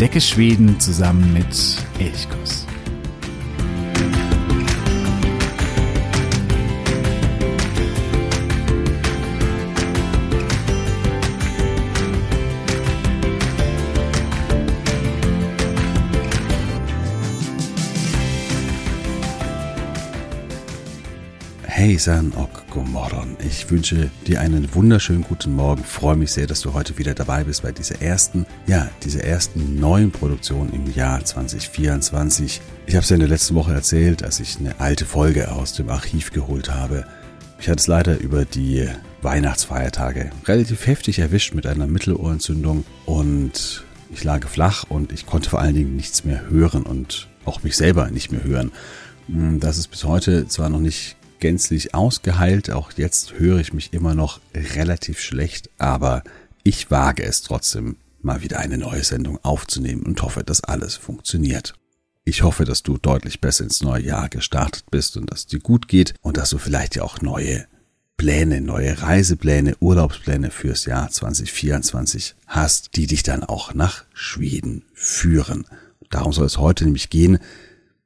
Entdecke Schweden zusammen mit Elchkuss. Hejsan och god morgon. Ich wünsche dir einen wunderschönen guten Morgen. Freue mich sehr, dass du heute wieder dabei bist bei dieser ersten, ja, dieser ersten neuen Produktion im Jahr 2024. Ich habe es ja in der letzten Woche erzählt, dass ich eine alte Folge aus dem Archiv geholt habe. Ich hatte es leider über die Weihnachtsfeiertage relativ heftig erwischt mit einer Mittelohrentzündung und ich lag flach und ich konnte vor allen Dingen nichts mehr hören und auch mich selber nicht mehr hören. Das ist bis heute zwar noch nicht gänzlich ausgeheilt. Auch jetzt höre ich mich immer noch relativ schlecht, aber ich wage es trotzdem, mal wieder eine neue Sendung aufzunehmen und hoffe, dass alles funktioniert. Ich hoffe, dass du deutlich besser ins neue Jahr gestartet bist und dass es dir gut geht und dass du vielleicht ja auch neue Pläne, neue Reisepläne, Urlaubspläne fürs Jahr 2024 hast, die dich dann auch nach Schweden führen. Darum soll es heute nämlich gehen.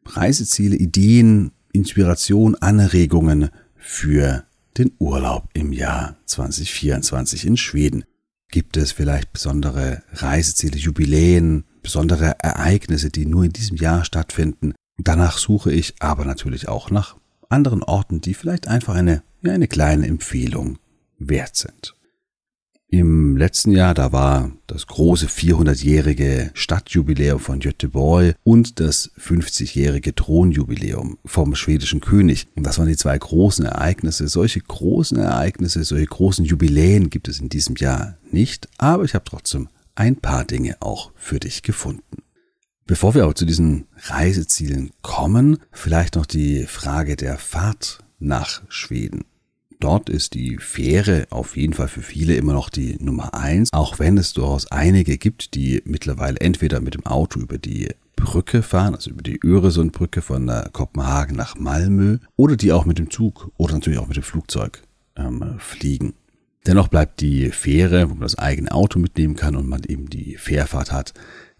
Reiseziele, Ideen, Inspiration, Anregungen für den Urlaub im Jahr 2024 in Schweden. Gibt es vielleicht besondere Reiseziele, Jubiläen, besondere Ereignisse, die nur in diesem Jahr stattfinden? Danach suche ich aber natürlich auch nach anderen Orten, die vielleicht einfach eine, ja, eine kleine Empfehlung wert sind. Im letzten Jahr, da war das große 400-jährige Stadtjubiläum von Göteborg und das 50-jährige Thronjubiläum vom schwedischen König. Und das waren die zwei großen Ereignisse. Solche großen Ereignisse, solche großen Jubiläen gibt es in diesem Jahr nicht, aber ich habe trotzdem ein paar Dinge auch für dich gefunden. Bevor wir aber zu diesen Reisezielen kommen, vielleicht noch die Frage der Fahrt nach Schweden. Dort ist die Fähre auf jeden Fall für viele immer noch die Nummer eins, auch wenn es durchaus einige gibt, die mittlerweile entweder mit dem Auto über die Brücke fahren, also über die Öresundbrücke von Kopenhagen nach Malmö, oder die auch mit dem Zug oder natürlich auch mit dem Flugzeug ähm, fliegen. Dennoch bleibt die Fähre, wo man das eigene Auto mitnehmen kann und man eben die Fährfahrt hat,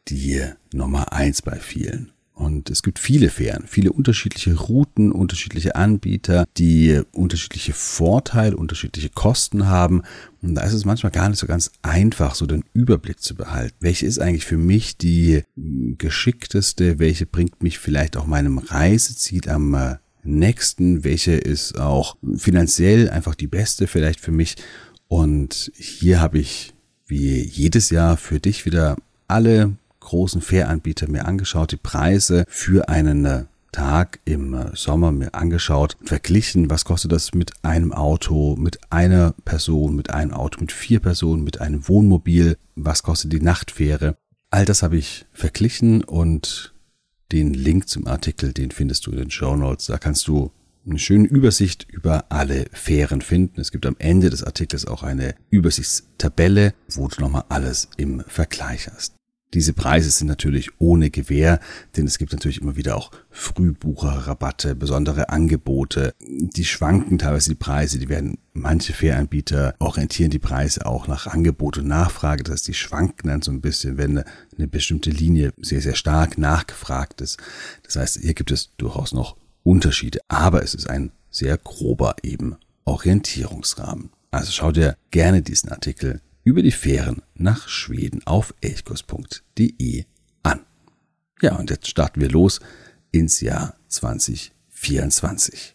die Nummer eins bei vielen. Und es gibt viele Fähren, viele unterschiedliche Routen, unterschiedliche Anbieter, die unterschiedliche Vorteile, unterschiedliche Kosten haben. Und da ist es manchmal gar nicht so ganz einfach, so den Überblick zu behalten. Welche ist eigentlich für mich die geschickteste? Welche bringt mich vielleicht auch meinem Reiseziel am äh, nächsten? Welche ist auch finanziell einfach die beste vielleicht für mich? Und hier habe ich wie jedes Jahr für dich wieder alle großen Fähranbieter mir angeschaut, die Preise für einen äh, Tag im äh, Sommer mir angeschaut verglichen, was kostet das mit einem Auto, mit einer Person, mit einem Auto, mit vier Personen, mit einem Wohnmobil, was kostet die Nachtfähre. All das habe ich verglichen und den Link zum Artikel, den findest du in den Show Notes. Da kannst du eine schöne Übersicht über alle Fähren finden. Es gibt am Ende des Artikels auch eine Übersichtstabelle, wo du nochmal alles im Vergleich hast. Diese Preise sind natürlich ohne Gewähr, denn es gibt natürlich immer wieder auch Frühbucherrabatte, besondere Angebote. Die schwanken teilweise die Preise, die werden, manche Fähranbieter orientieren die Preise auch nach Angebot und Nachfrage, das heißt, die schwanken dann so ein bisschen, wenn eine, eine bestimmte Linie sehr, sehr stark nachgefragt ist. Das heißt, hier gibt es durchaus noch Unterschiede, aber es ist ein sehr grober eben Orientierungsrahmen. Also schau dir gerne diesen Artikel über die Fähren nach Schweden auf elchkurs.de an. Ja, und jetzt starten wir los ins Jahr 2024.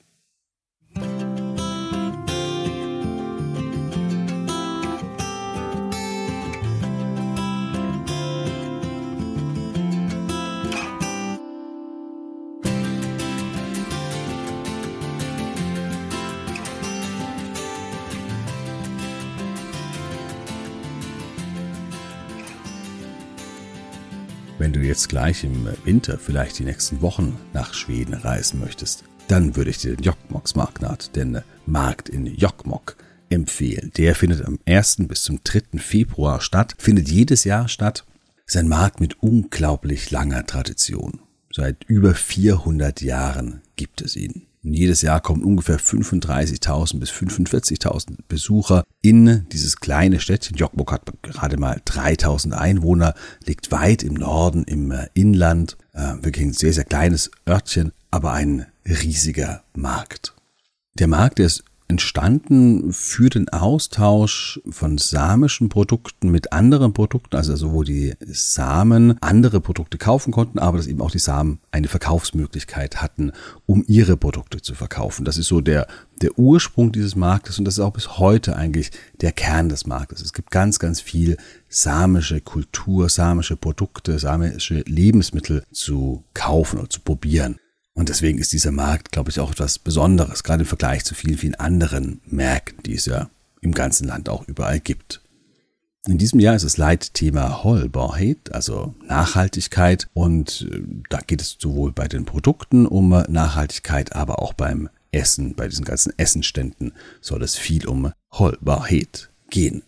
Wenn du jetzt gleich im Winter, vielleicht die nächsten Wochen nach Schweden reisen möchtest, dann würde ich dir den Jokkmokksmarknad, den Markt in Jokkmokk, empfehlen. Der findet am 1. bis zum 3. Februar statt, findet jedes Jahr statt. Ist ein Markt mit unglaublich langer Tradition. Seit über 400 Jahren gibt es ihn. Und jedes Jahr kommen ungefähr 35.000 bis 45.000 Besucher in dieses kleine Städtchen. Jokkmokk hat gerade mal 3.000 Einwohner, liegt weit im Norden, im äh, Inland. Äh, wirklich ein sehr, sehr kleines Örtchen, aber ein riesiger Markt. Der Markt, der ist entstanden für den Austausch von samischen Produkten mit anderen Produkten, also so wo die Samen andere Produkte kaufen konnten, aber dass eben auch die Samen eine Verkaufsmöglichkeit hatten, um ihre Produkte zu verkaufen. Das ist so der, der Ursprung dieses Marktes und das ist auch bis heute eigentlich der Kern des Marktes. Es gibt ganz, ganz viel samische Kultur, samische Produkte, samische Lebensmittel zu kaufen oder zu probieren. Und deswegen ist dieser Markt, glaube ich, auch etwas Besonderes, gerade im Vergleich zu vielen, vielen anderen Märkten, die es ja im ganzen Land auch überall gibt. In diesem Jahr ist das Leitthema Holborheit, also Nachhaltigkeit. Und äh, da geht es sowohl bei den Produkten um Nachhaltigkeit, aber auch beim Essen, bei diesen ganzen Essenständen soll es viel um Holborheit gehen.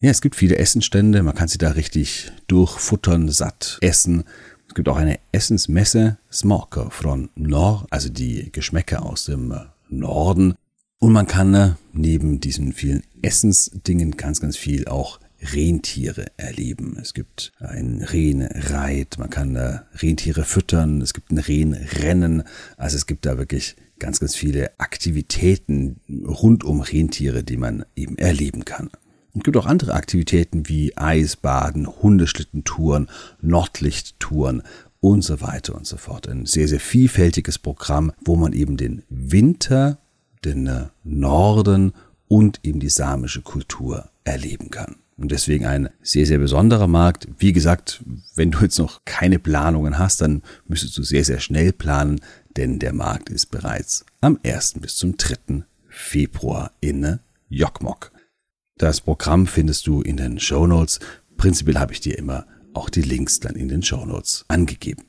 Ja, es gibt viele Essenstände, man kann sie da richtig durchfuttern, satt essen. Es gibt auch eine Essensmesse, Smaker von Nord, also die Geschmäcker aus dem Norden. Und man kann äh, neben diesen vielen Essensdingen ganz, ganz viel auch Rentiere erleben. Es gibt ein Rehenreit, man kann äh, Rentiere füttern, es gibt ein Rehenrennen. Also es gibt da wirklich ganz, ganz viele Aktivitäten rund um Rentiere, die man eben erleben kann. Es gibt auch andere Aktivitäten wie Eisbaden, Hundeschlittentouren, Nordlichttouren und so weiter und so fort. Ein sehr, sehr vielfältiges Programm, wo man eben den Winter, den äh, Norden und eben die samische Kultur erleben kann. Und deswegen ein sehr, sehr besonderer Markt. Wie gesagt, wenn du jetzt noch keine Planungen hast, dann müsstest du sehr, sehr schnell planen, denn der Markt ist bereits am 1. bis zum 3. Februar in Jokkmokk. Das Programm findest du in den Show Notes. Prinzipiell habe ich dir immer auch die Links dann in den Show Notes angegeben.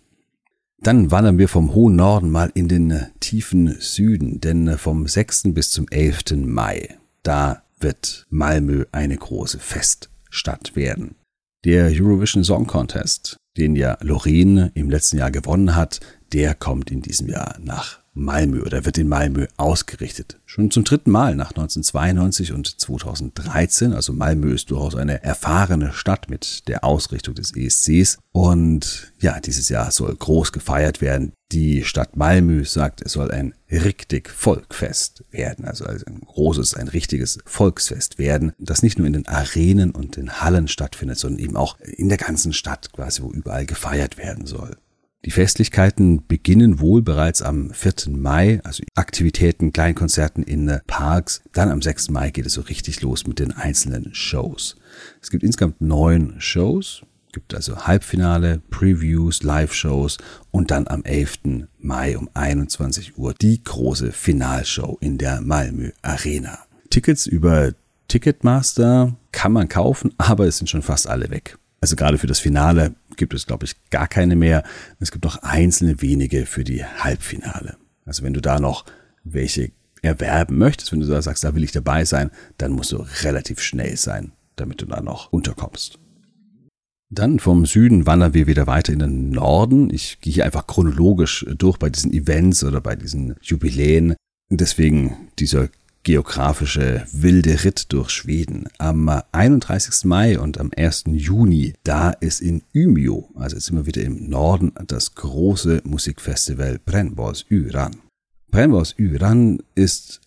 Dann wandern wir vom hohen Norden mal in den tiefen Süden, denn vom 6. bis zum 11. Mai, da wird Malmö eine große Feststadt werden. Der Eurovision Song Contest, den ja Loreen im letzten Jahr gewonnen hat, der kommt in diesem Jahr nach Malmö oder wird in Malmö ausgerichtet. Schon zum dritten Mal nach 1992 und 2013. Also Malmö ist durchaus eine erfahrene Stadt mit der Ausrichtung des ESCs. Und ja, dieses Jahr soll groß gefeiert werden. Die Stadt Malmö sagt, es soll ein richtig Volkfest werden. Also ein großes, ein richtiges Volksfest werden, das nicht nur in den Arenen und den Hallen stattfindet, sondern eben auch in der ganzen Stadt quasi, wo überall gefeiert werden soll. Die Festlichkeiten beginnen wohl bereits am 4. Mai, also Aktivitäten, Kleinkonzerten in Parks. Dann am 6. Mai geht es so richtig los mit den einzelnen Shows. Es gibt insgesamt neun Shows, gibt also Halbfinale, Previews, Live-Shows und dann am 11. Mai um 21 Uhr die große Finalshow in der Malmö Arena. Tickets über Ticketmaster kann man kaufen, aber es sind schon fast alle weg. Also gerade für das Finale gibt es, glaube ich, gar keine mehr. Es gibt noch einzelne wenige für die Halbfinale. Also wenn du da noch welche erwerben möchtest, wenn du da sagst, da will ich dabei sein, dann musst du relativ schnell sein, damit du da noch unterkommst. Dann vom Süden wandern wir wieder weiter in den Norden. Ich gehe hier einfach chronologisch durch bei diesen Events oder bei diesen Jubiläen. Deswegen dieser geografische wilde Ritt durch Schweden. Am 31. Mai und am 1. Juni, da ist in Umeå, also jetzt sind wir wieder im Norden, das große Musikfestival Brennbols Yran. Brennbols Yran ist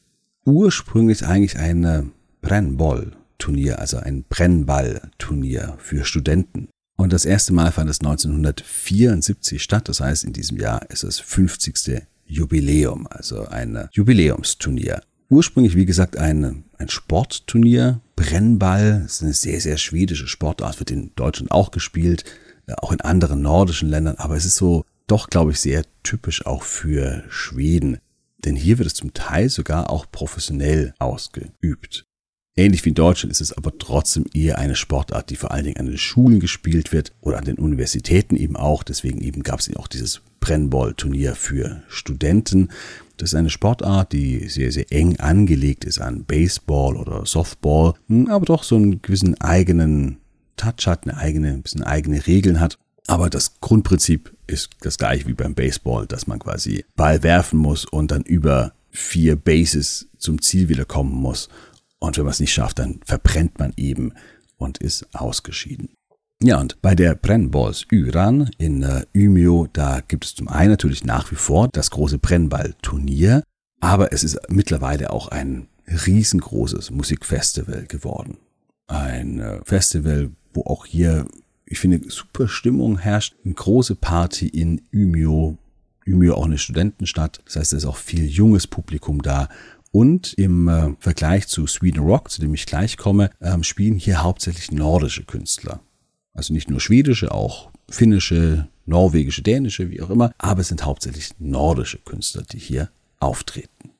ursprünglich eigentlich ein Brennboll-Turnier, also ein Brennball-Turnier für Studenten. Und das erste Mal fand es 1974 statt, das heißt in diesem Jahr ist es 50. Jubiläum, also ein Jubiläumsturnier ursprünglich, wie gesagt, ein, ein Sportturnier. Brennball ist eine sehr, sehr schwedische Sportart, wird in Deutschland auch gespielt, äh, auch in anderen nordischen Ländern, aber es ist so doch, glaube ich, sehr typisch auch für Schweden. Denn hier wird es zum Teil sogar auch professionell ausgeübt. Ähnlich wie in Deutschland ist es aber trotzdem eher eine Sportart, die vor allen Dingen an den Schulen gespielt wird oder an den Universitäten eben auch. Deswegen eben gab es auch dieses Brennball-Turnier für Studenten. Das ist eine Sportart, die sehr, sehr eng angelegt ist an Baseball oder Softball, hm, aber doch so einen gewissen eigenen Touch hat, eine eigene, ein bisschen eigene Regeln hat. Aber das Grundprinzip ist das gleiche wie beim Baseball, dass man quasi Ball werfen muss und dann über vier Bases zum Ziel wieder kommen muss. Und wenn man es nicht schafft, dann verbrennt man eben und ist ausgeschieden. Ja, und bei der Brennballs Uran in äh, Umeå, da gibt es zum einen natürlich nach wie vor das große Brennballturnier, aber es ist mittlerweile auch ein riesengroßes Musikfestival geworden. Ein äh, Festival, wo auch hier, ich finde, super Stimmung herrscht. Eine große Party in Umeå. Umeå auch eine Studentenstadt. Das heißt, es ist auch viel junges Publikum da. Und im äh, Vergleich zu Sweden Rock, zu dem ich gleich komme, ähm, spielen hier hauptsächlich nordische Künstler. Also nicht nur schwedische, auch finnische, norwegische, dänische, wie auch immer. Aber es sind hauptsächlich nordische Künstler, die hier auftreten.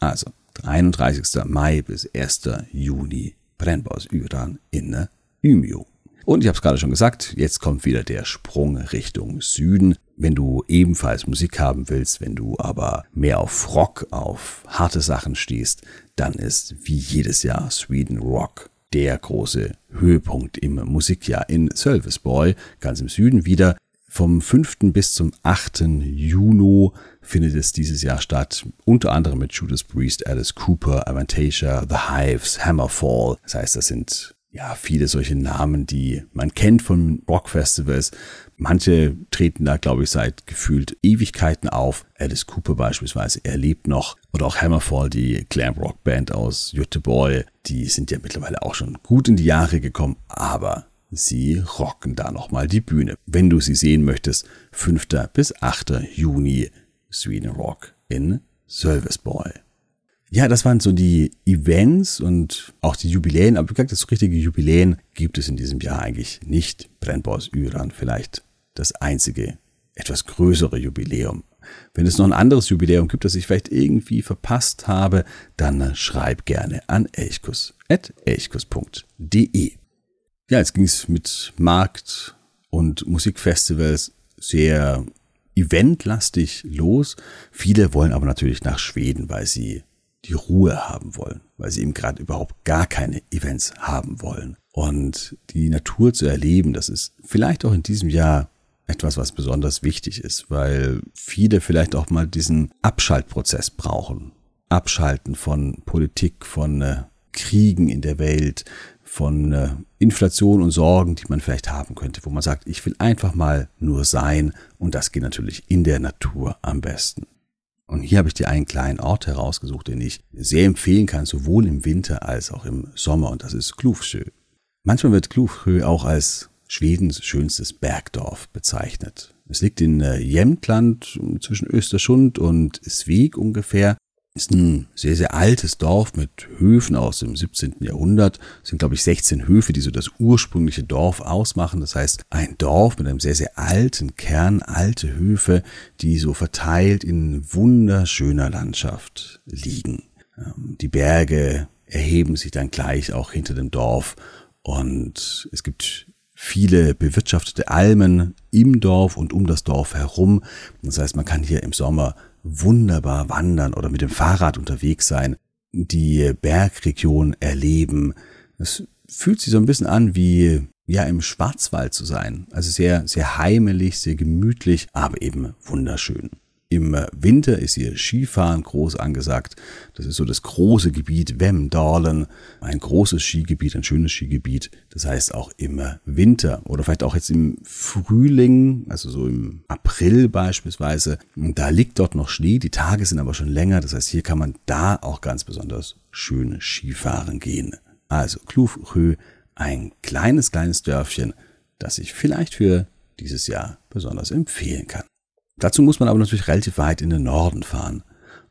Also 31. Mai bis 1. Juni Brennbausyran in Umeå. Und ich habe es gerade schon gesagt, jetzt kommt wieder der Sprung Richtung Süden. Wenn du ebenfalls Musik haben willst, wenn du aber mehr auf Rock, auf harte Sachen stehst, dann ist wie jedes Jahr Sweden Rock der große Höhepunkt im Musikjahr in Serviceboy, ganz im Süden wieder. Vom 5. bis zum 8. Juni findet es dieses Jahr statt, unter anderem mit Judas Priest, Alice Cooper, Avantasia, The Hives, Hammerfall. Das heißt, das sind ja viele solche Namen, die man kennt von Rockfestivals. Manche treten da, glaube ich, seit gefühlt Ewigkeiten auf. Alice Cooper beispielsweise, er lebt noch. Oder auch Hammerfall, die Glam Rock Band aus Göteborg. Die sind ja mittlerweile auch schon gut in die Jahre gekommen, aber sie rocken da nochmal die Bühne. Wenn du sie sehen möchtest, 5. bis 8. Juni Sweden Rock in Sölvesborg. Ja, das waren so die Events und auch die Jubiläen, aber wie gesagt, das richtige Jubiläen gibt es in diesem Jahr eigentlich nicht. Brennbors Üran vielleicht das einzige, etwas größere Jubiläum. Wenn es noch ein anderes Jubiläum gibt, das ich vielleicht irgendwie verpasst habe, dann schreib gerne an elchkus.elchkus.de. Ja, jetzt ging es mit Markt und Musikfestivals sehr eventlastig los. Viele wollen aber natürlich nach Schweden, weil sie die Ruhe haben wollen, weil sie eben gerade überhaupt gar keine Events haben wollen. Und die Natur zu erleben, das ist vielleicht auch in diesem Jahr etwas, was besonders wichtig ist, weil viele vielleicht auch mal diesen Abschaltprozess brauchen. Abschalten von Politik, von äh, Kriegen in der Welt, von äh, Inflation und Sorgen, die man vielleicht haben könnte, wo man sagt, ich will einfach mal nur sein und das geht natürlich in der Natur am besten. Und hier habe ich dir einen kleinen Ort herausgesucht, den ich sehr empfehlen kann, sowohl im Winter als auch im Sommer, und das ist Klufsjö. Manchmal wird Klufsjö auch als Schwedens schönstes Bergdorf bezeichnet. Es liegt in äh, Jämtland zwischen Österschund und Sveg ungefähr ist ein sehr, sehr altes Dorf mit Höfen aus dem 17. Jahrhundert. Es sind, glaube ich, 16 Höfe, die so das ursprüngliche Dorf ausmachen. Das heißt, ein Dorf mit einem sehr, sehr alten Kern, alte Höfe, die so verteilt in wunderschöner Landschaft liegen. Ähm, die Berge erheben sich dann gleich auch hinter dem Dorf und es gibt viele bewirtschaftete Almen im Dorf und um das Dorf herum. Das heißt, man kann hier im Sommer wunderbar wandern oder mit dem Fahrrad unterwegs sein, die Bergregion erleben. Es fühlt sich so ein bisschen an wie ja im Schwarzwald zu sein. Also sehr, sehr heimelig, sehr gemütlich, aber eben wunderschön. Im Winter ist hier Skifahren groß angesagt. Das ist so das große Gebiet Wemdalen, ein großes Skigebiet, ein schönes Skigebiet. Das heißt auch im Winter oder vielleicht auch jetzt im Frühling, also so im April beispielsweise. Da liegt dort noch Schnee, die Tage sind aber schon länger. Das heißt, hier kann man da auch ganz besonders schön Skifahren gehen. Also Klufrö, ein kleines, kleines Dörfchen, das ich vielleicht für dieses Jahr besonders empfehlen kann. Dazu muss man aber natürlich relativ weit in den Norden fahren.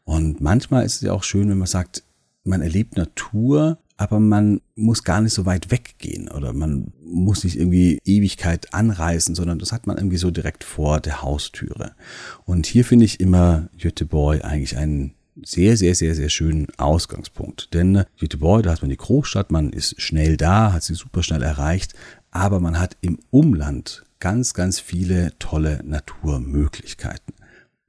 Und manchmal ist es ja auch schön, wenn man sagt, man erlebt Natur, aber man muss gar nicht so weit weggehen oder man muss nicht irgendwie Ewigkeit anreisen, sondern das hat man irgendwie so direkt vor der Haustüre. Und hier finde ich immer Göteborg eigentlich einen sehr, sehr, sehr, sehr schönen Ausgangspunkt. Denn Göteborg, da hat man die Großstadt, man ist schnell da, hat sie super schnell erreicht, aber man hat im Umland ganz, ganz viele tolle Naturmöglichkeiten.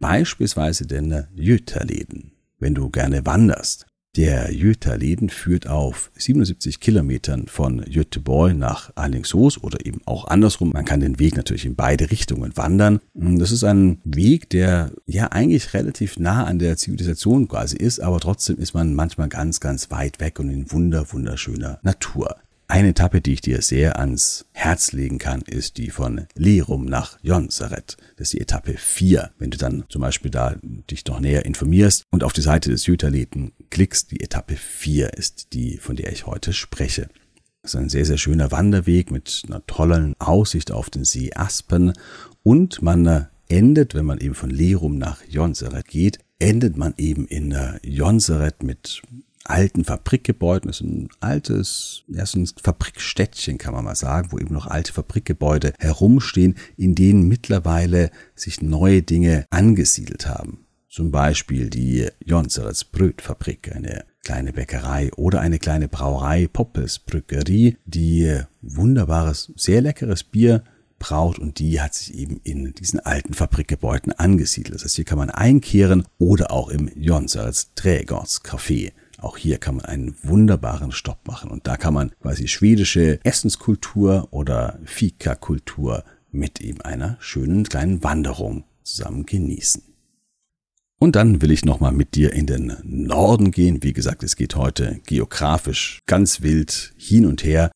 Beispielsweise den Jüterläden, wenn du gerne wanderst. Der Jötaleden führt auf 77 Kilometern von Göteborg nach Alingsås oder eben auch andersrum. Man kann den Weg natürlich in beide Richtungen wandern. Das ist ein Weg, der ja eigentlich relativ nah an der Zivilisation quasi ist, aber trotzdem ist man manchmal ganz, ganz weit weg und in wunder, wunderschöner Natur. Eine Etappe, die ich dir sehr ans Herz legen kann, ist die von Lerum nach Jonsaret. Das ist die Etappe 4. Wenn du dann zum Beispiel da dich noch näher informierst und auf die Seite des Jüterleten klickst, die Etappe 4 ist die, von der ich heute spreche. Das ist ein sehr, sehr schöner Wanderweg mit einer tollen Aussicht auf den See Aspen und man endet, wenn man eben von Lerum nach Jonsaret geht, endet man eben in Jonsaret mit alten Fabrikgebäuden. Das ist ein altes, ja, so ein Fabrikstädtchen, kann man mal sagen, wo eben noch alte Fabrikgebäude herumstehen, in denen mittlerweile sich neue Dinge angesiedelt haben. Zum Beispiel die Jonserets Brötfabrik, eine kleine Bäckerei oder eine kleine Brauerei, Poppels Brückerie, die wunderbares, sehr leckeres Bier braut und die hat sich eben in diesen alten Fabrikgebäuden angesiedelt. Das heißt, hier kann man einkehren oder auch im Jonserets Trägers Café auch hier kann man einen wunderbaren Stopp machen und da kann man quasi schwedische Essenskultur oder Fika-Kultur mit eben einer schönen kleinen Wanderung zusammen genießen. Und dann will ich nochmal mit dir in den Norden gehen. Wie gesagt, es geht heute geografisch ganz wild hin und her.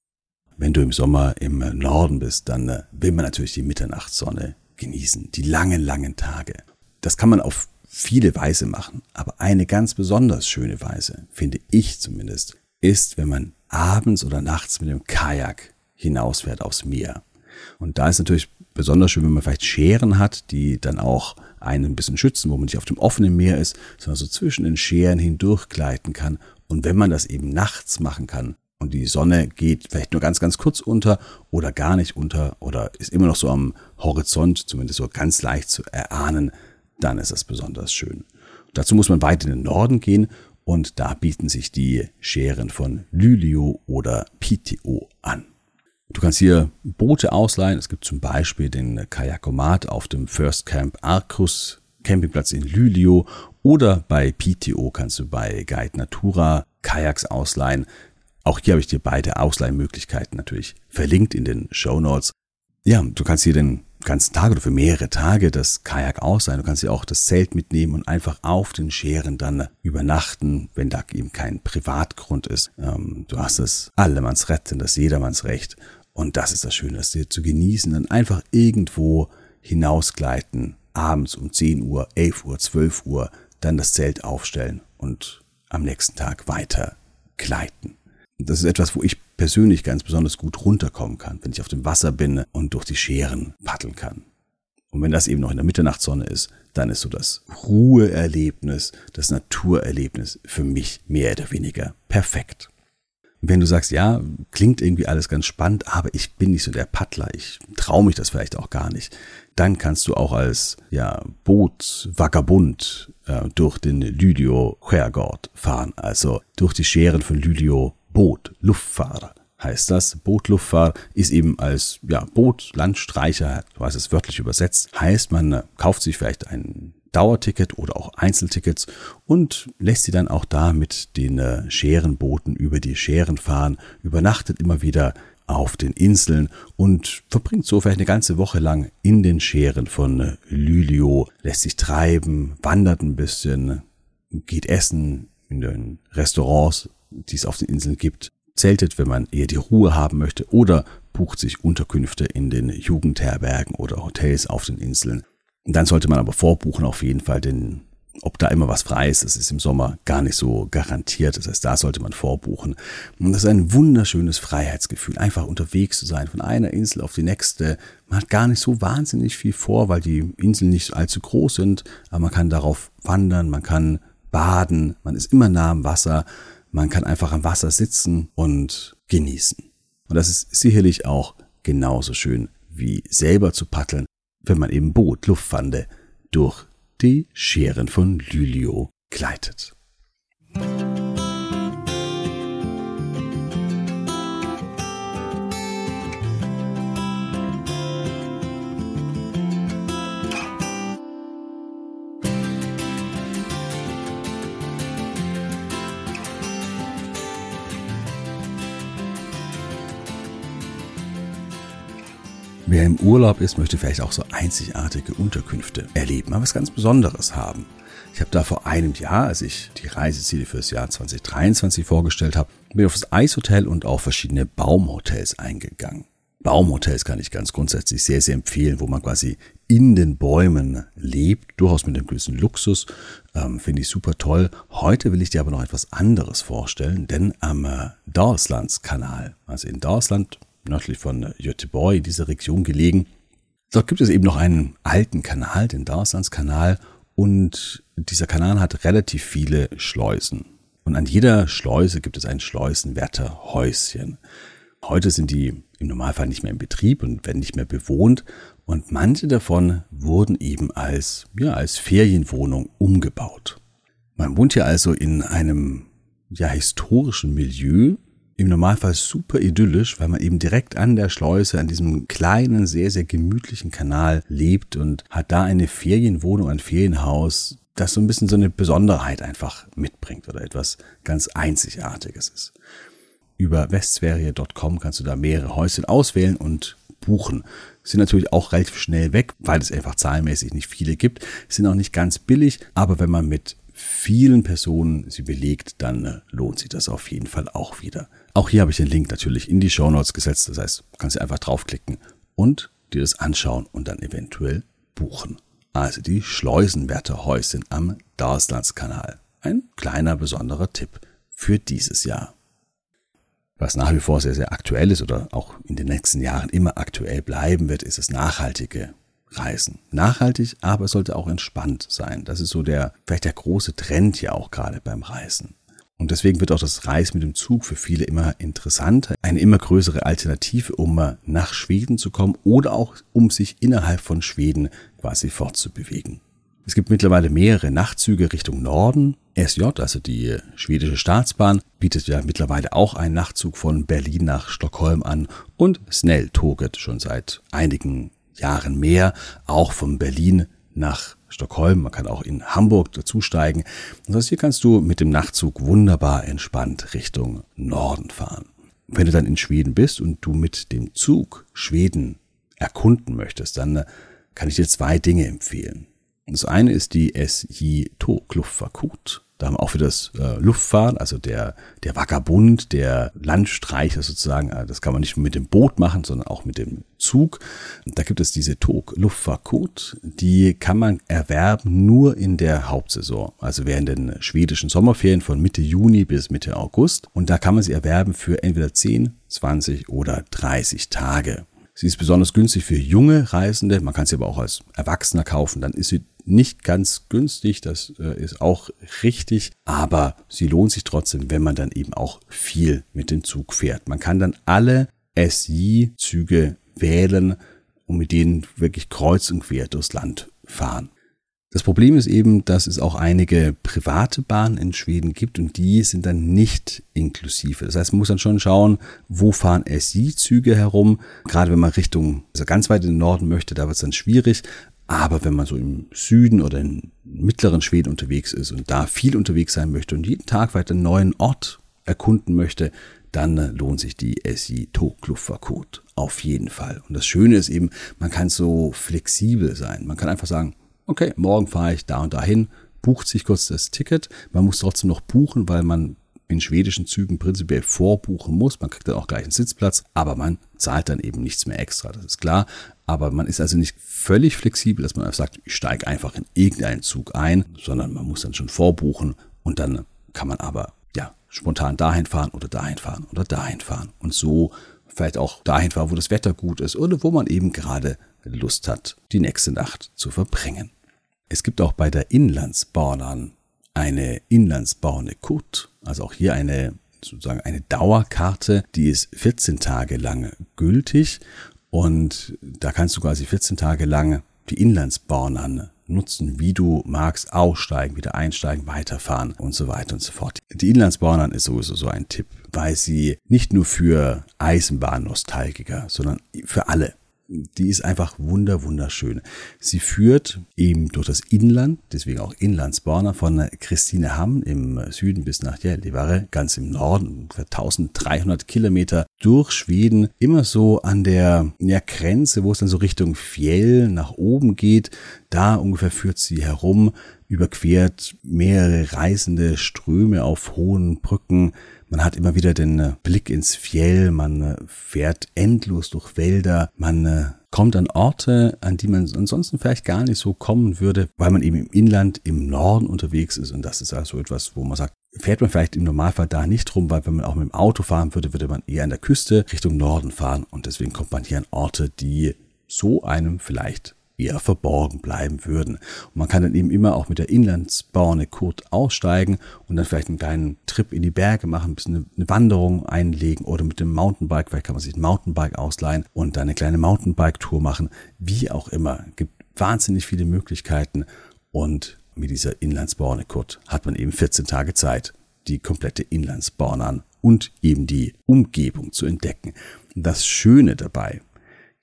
Wenn du im Sommer im Norden bist, dann äh, will man natürlich die Mitternachtssonne genießen, die langen, langen Tage. Das kann man auf viele Weise machen, aber eine ganz besonders schöne Weise, finde ich zumindest, ist, wenn man abends oder nachts mit dem Kajak hinausfährt aufs Meer. Und da ist natürlich besonders schön, wenn man vielleicht Scheren hat, die dann auch einen ein bisschen schützen, wo man nicht auf dem offenen Meer ist, sondern so zwischen den Scheren hindurch gleiten kann. Und wenn man das eben nachts machen kann und die Sonne geht vielleicht nur ganz, ganz kurz unter oder gar nicht unter oder ist immer noch so am Horizont, zumindest so ganz leicht zu erahnen, dann ist es besonders schön. Dazu muss man weit in den Norden gehen und da bieten sich die Scheren von Lylio oder Pitio an. Du kannst hier Boote ausleihen. Es gibt zum Beispiel den Kajakomat auf dem First Camp Arcus Campingplatz in Lylio oder bei PTO kannst du bei Guide Natura Kajaks ausleihen. Auch hier habe ich dir beide Ausleihmöglichkeiten natürlich verlinkt in den Show Notes. Ja, du kannst hier den ganzen Tag oder für mehrere Tage das Kajak aus sein. Du kannst ja auch das Zelt mitnehmen und einfach auf den Scheren dann übernachten, wenn da eben kein Privatgrund ist. Ähm, du hast das Allemannsretten, das Jedermannsrecht. Und das ist das Schöne, das dir zu genießen, dann einfach irgendwo hinausgleiten, abends um 10 Uhr, 11 Uhr, 12 Uhr, dann das Zelt aufstellen und am nächsten Tag weiter gleiten. Das ist etwas, wo ich persönlich ganz besonders gut runterkommen kann, wenn ich auf dem Wasser bin und durch die Scheren paddeln kann. Und wenn das eben noch in der Mitternachtssonne ist, dann ist so das Ruheerlebnis, das Naturerlebnis für mich mehr oder weniger perfekt. Wenn du sagst, ja, klingt irgendwie alles ganz spannend, aber ich bin nicht so der Paddler, ich traue mich das vielleicht auch gar nicht, dann kannst du auch als ja, Bootsvagabund äh, durch den Lydio Skärgård fahren, also durch die Scheren von Lydio Boot, Luftfahrer heißt das. Bootluftfahrer ist eben als ja, Boot, Landstreicher, du hast es wörtlich übersetzt, heißt man äh, kauft sich vielleicht ein Dauerticket oder auch Einzeltickets und lässt sie dann auch da mit den äh, Scherenbooten über die Scheren fahren, übernachtet immer wieder auf den Inseln und verbringt so vielleicht eine ganze Woche lang in den Scheren von äh, Lylio, lässt sich treiben, wandert ein bisschen, geht essen in den Restaurants, die es auf den Inseln gibt, zeltet, wenn man eher die Ruhe haben möchte, oder bucht sich Unterkünfte in den Jugendherbergen oder Hotels auf den Inseln. dann sollte man aber vorbuchen auf jeden Fall, denn ob da immer was frei ist, das ist im Sommer gar nicht so garantiert. Das heißt, da sollte man vorbuchen. Und das ist ein wunderschönes Freiheitsgefühl, einfach unterwegs zu sein, von einer Insel auf die nächste. Man hat gar nicht so wahnsinnig viel vor, weil die Inseln nicht allzu groß sind, aber man kann darauf wandern, man kann baden, man ist immer nah am Wasser. Man kann einfach am Wasser sitzen und genießen. Und das ist sicherlich auch genauso schön wie selber zu paddeln, wenn man im Boot Luftwande durch die Scheren von Lylio gleitet. Wer im Urlaub ist, möchte vielleicht auch so einzigartige Unterkünfte erleben, mal was ganz Besonderes haben. Ich habe da vor einem Jahr, als ich die Reiseziele für das Jahr 2023 vorgestellt habe, bin auf das Eishotel und auch verschiedene Baumhotels eingegangen. Baumhotels kann ich ganz grundsätzlich sehr, sehr empfehlen, wo man quasi in den Bäumen lebt, durchaus mit einem gewissen Luxus, ähm, finde ich super toll. Heute will ich dir aber noch etwas anderes vorstellen, denn am äh, Dalslandskanal, also in Dalsland, nördlich von Göteborg, in dieser Region gelegen. Dort gibt es eben noch einen alten Kanal, den Darslandskanal, und dieser Kanal hat relativ viele Schleusen. Und an jeder Schleuse gibt es ein Schleusenwärterhäuschen. Heute sind die im Normalfall nicht mehr in Betrieb und werden nicht mehr bewohnt. Und manche davon wurden eben als, ja, als Ferienwohnung umgebaut. Man wohnt hier also in einem, ja, historischen Milieu, im Normalfall super idyllisch, weil man eben direkt an der Schleuse, an diesem kleinen, sehr, sehr gemütlichen Kanal lebt und hat da eine Ferienwohnung, ein Ferienhaus, das so ein bisschen so eine Besonderheit einfach mitbringt oder etwas ganz Einzigartiges ist. Über westsverige.com kannst du da mehrere Häuschen auswählen und buchen. Sind natürlich auch relativ schnell weg, weil es einfach zahlenmäßig nicht viele gibt. Sind auch nicht ganz billig, aber wenn man mit vielen Personen sie belegt, dann äh, lohnt sich das auf jeden Fall auch wieder. Auch hier habe ich den Link natürlich in die Show Notes gesetzt. Das heißt, du kannst einfach draufklicken und dir das anschauen und dann eventuell buchen. Also die Schleusenwärterhäuschen am Darslandskanal. Ein kleiner besonderer Tipp für dieses Jahr. Was nach wie vor sehr, sehr aktuell ist oder auch in den nächsten Jahren immer aktuell bleiben wird, ist das nachhaltige Reisen. Nachhaltig, aber es sollte auch entspannt sein. Das ist so der, vielleicht der große Trend ja auch gerade beim Reisen. Und deswegen wird auch das Reisen mit dem Zug für viele immer interessanter, eine immer größere Alternative, um nach Schweden zu kommen oder auch um sich innerhalb von Schweden quasi fortzubewegen. Es gibt mittlerweile mehrere Nachtzüge Richtung Norden. SJ, also die schwedische Staatsbahn, bietet ja mittlerweile auch einen Nachtzug von Berlin nach Stockholm an und Snelltoget schon seit einigen Jahren mehr, auch von Berlin nach Stockholm. Man kann auch in Hamburg dazusteigen. Das heißt, hier kannst du mit dem Nachtzug wunderbar entspannt Richtung Norden fahren. Wenn du dann in Schweden bist und du mit dem Zug Schweden erkunden möchtest, dann kann ich dir zwei Dinge empfehlen. Das eine ist die SJ Tågluftfarkut. Da haben auch für das äh, Luftfahren, also der, der Vagabund, der Landstreicher sozusagen, äh, das kann man nicht nur mit dem Boot machen, sondern auch mit dem Zug. Da gibt es diese Tog Luftfahrtcode, die kann man erwerben nur in der Hauptsaison, also während den schwedischen Sommerferien von Mitte Juni bis Mitte August. Und da kann man sie erwerben für entweder 10, 20 oder 30 Tage. Sie ist besonders günstig für junge Reisende. Man kann sie aber auch als Erwachsener kaufen. Dann ist sie nicht ganz günstig, das äh, ist auch richtig, aber sie lohnt sich trotzdem, wenn man dann eben auch viel mit dem Zug fährt. Man kann dann alle SJ-Züge wählen und mit denen wirklich kreuz und quer durchs Land fahren. Das Problem ist eben, dass es auch einige private Bahnen in Schweden gibt und die sind dann nicht inklusive. Das heißt, man muss dann schon schauen, wo fahren SJ-Züge herum. Gerade wenn man Richtung, also ganz weit in den Norden möchte, da wird es dann schwierig. Aber wenn man so im Süden oder im mittleren Schweden unterwegs ist und da viel unterwegs sein möchte und jeden Tag weiter einen neuen Ort erkunden möchte, dann lohnt sich die SI Tokluffercode auf jeden Fall. Und das Schöne ist eben, man kann so flexibel sein. Man kann einfach sagen, okay, morgen fahre ich da und dahin, bucht sich kurz das Ticket. Man muss trotzdem noch buchen, weil man in schwedischen Zügen prinzipiell vorbuchen muss. Man kriegt dann auch gleich einen Sitzplatz, aber man zahlt dann eben nichts mehr extra, das ist klar. Aber man ist also nicht völlig flexibel, dass man sagt, ich steige einfach in irgendeinen Zug ein, sondern man muss dann schon vorbuchen und dann kann man aber ja spontan dahin fahren oder dahin fahren oder dahin fahren und so vielleicht auch dahin fahren, wo das Wetter gut ist oder wo man eben gerade Lust hat, die nächste Nacht zu verbringen. Es gibt auch bei der Inlandsbahn eine Inlandsbahn Kut, also auch hier eine sozusagen eine Dauerkarte, die ist 14 Tage lang gültig und da kannst du quasi 14 Tage lang die Inlandsbahnen nutzen, wie du magst, aussteigen, wieder einsteigen, weiterfahren und so weiter und so fort. Die Inlandsbahnen ist sowieso so ein Tipp, weil sie nicht nur für Eisenbahnnostalgiker, sondern für alle die ist einfach wunder, wunderschön. Sie führt eben durch das Inland, deswegen auch Inlandsbahner, von Christinehamn im Süden bis nach Gällivare, ganz im Norden, ungefähr 1300 Kilometer durch Schweden, immer so an der ja, Grenze, wo es dann so Richtung Fjell nach oben geht. Da ungefähr führt sie herum, überquert mehrere reißende Ströme auf hohen Brücken, man hat immer wieder den äh, Blick ins Fjell, man äh, fährt endlos durch Wälder, man äh, kommt an Orte, an die man ansonsten vielleicht gar nicht so kommen würde, weil man eben im Inland, im Norden unterwegs ist. Und das ist also etwas, wo man sagt, fährt man vielleicht im Normalfall da nicht rum, weil wenn man auch mit dem Auto fahren würde, würde man eher an der Küste Richtung Norden fahren. Und deswegen kommt man hier an Orte, die so einem vielleicht eher verborgen bleiben würden. Und man kann dann eben immer auch mit der Inlandsbahn Kurt aussteigen und dann vielleicht einen kleinen Trip in die Berge machen, ein bisschen eine Wanderung einlegen oder mit dem Mountainbike, vielleicht kann man sich ein Mountainbike ausleihen und dann eine kleine Mountainbike-Tour machen. Wie auch immer, gibt wahnsinnig viele Möglichkeiten und mit dieser Inlandsbahn Kurt hat man eben 14 Tage Zeit, die komplette Inlandsbahn an und eben die Umgebung zu entdecken. Das Schöne dabei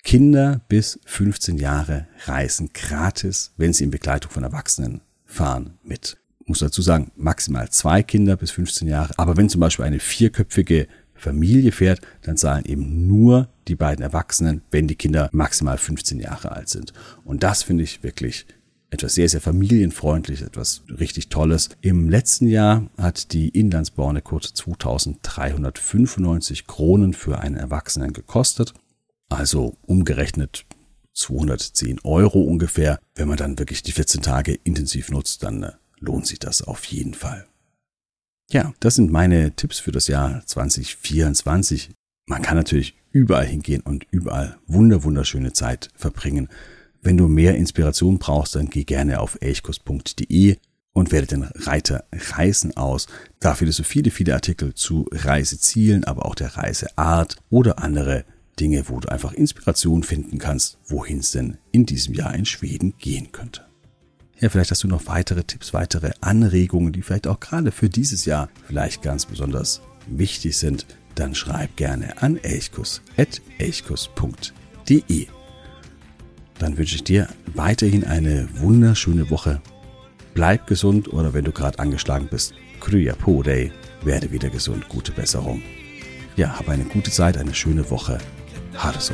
Kinder bis 15 Jahre reisen gratis, wenn sie in Begleitung von Erwachsenen fahren, mit. Ich muss dazu sagen, maximal zwei Kinder bis 15 Jahre. Aber wenn zum Beispiel eine vierköpfige Familie fährt, dann zahlen eben nur die beiden Erwachsenen, wenn die Kinder maximal 15 Jahre alt sind. Und das finde ich wirklich etwas sehr, sehr familienfreundlich, etwas richtig Tolles. Im letzten Jahr hat die Inlandsbahn kurz 2395 Kronen für einen Erwachsenen gekostet also umgerechnet 210 Euro ungefähr. Wenn man dann wirklich die 14 Tage intensiv nutzt, dann äh, lohnt sich das auf jeden Fall. Ja, das sind meine Tipps für das Jahr 2024. Man kann natürlich überall hingehen und überall wunder wunderschöne Zeit verbringen. Wenn du mehr Inspiration brauchst, dann geh gerne auf elchkurs.de und wähle den Reiter Reisen aus. Da findest du viele, viele Artikel zu Reisezielen, aber auch der Reiseart oder andere Dinge, wo du einfach Inspiration finden kannst, wohin es denn in diesem Jahr in Schweden gehen könnte. Ja, vielleicht hast du noch weitere Tipps, weitere Anregungen, die vielleicht auch gerade für dieses Jahr vielleicht ganz besonders wichtig sind, dann schreib gerne an elchkus.elchkus.de. Dann wünsche ich dir weiterhin eine wunderschöne Woche. Bleib gesund oder wenn du gerade angeschlagen bist, Krya Po Day, werde wieder gesund, gute Besserung. Ja, hab eine gute Zeit, eine schöne Woche ha det så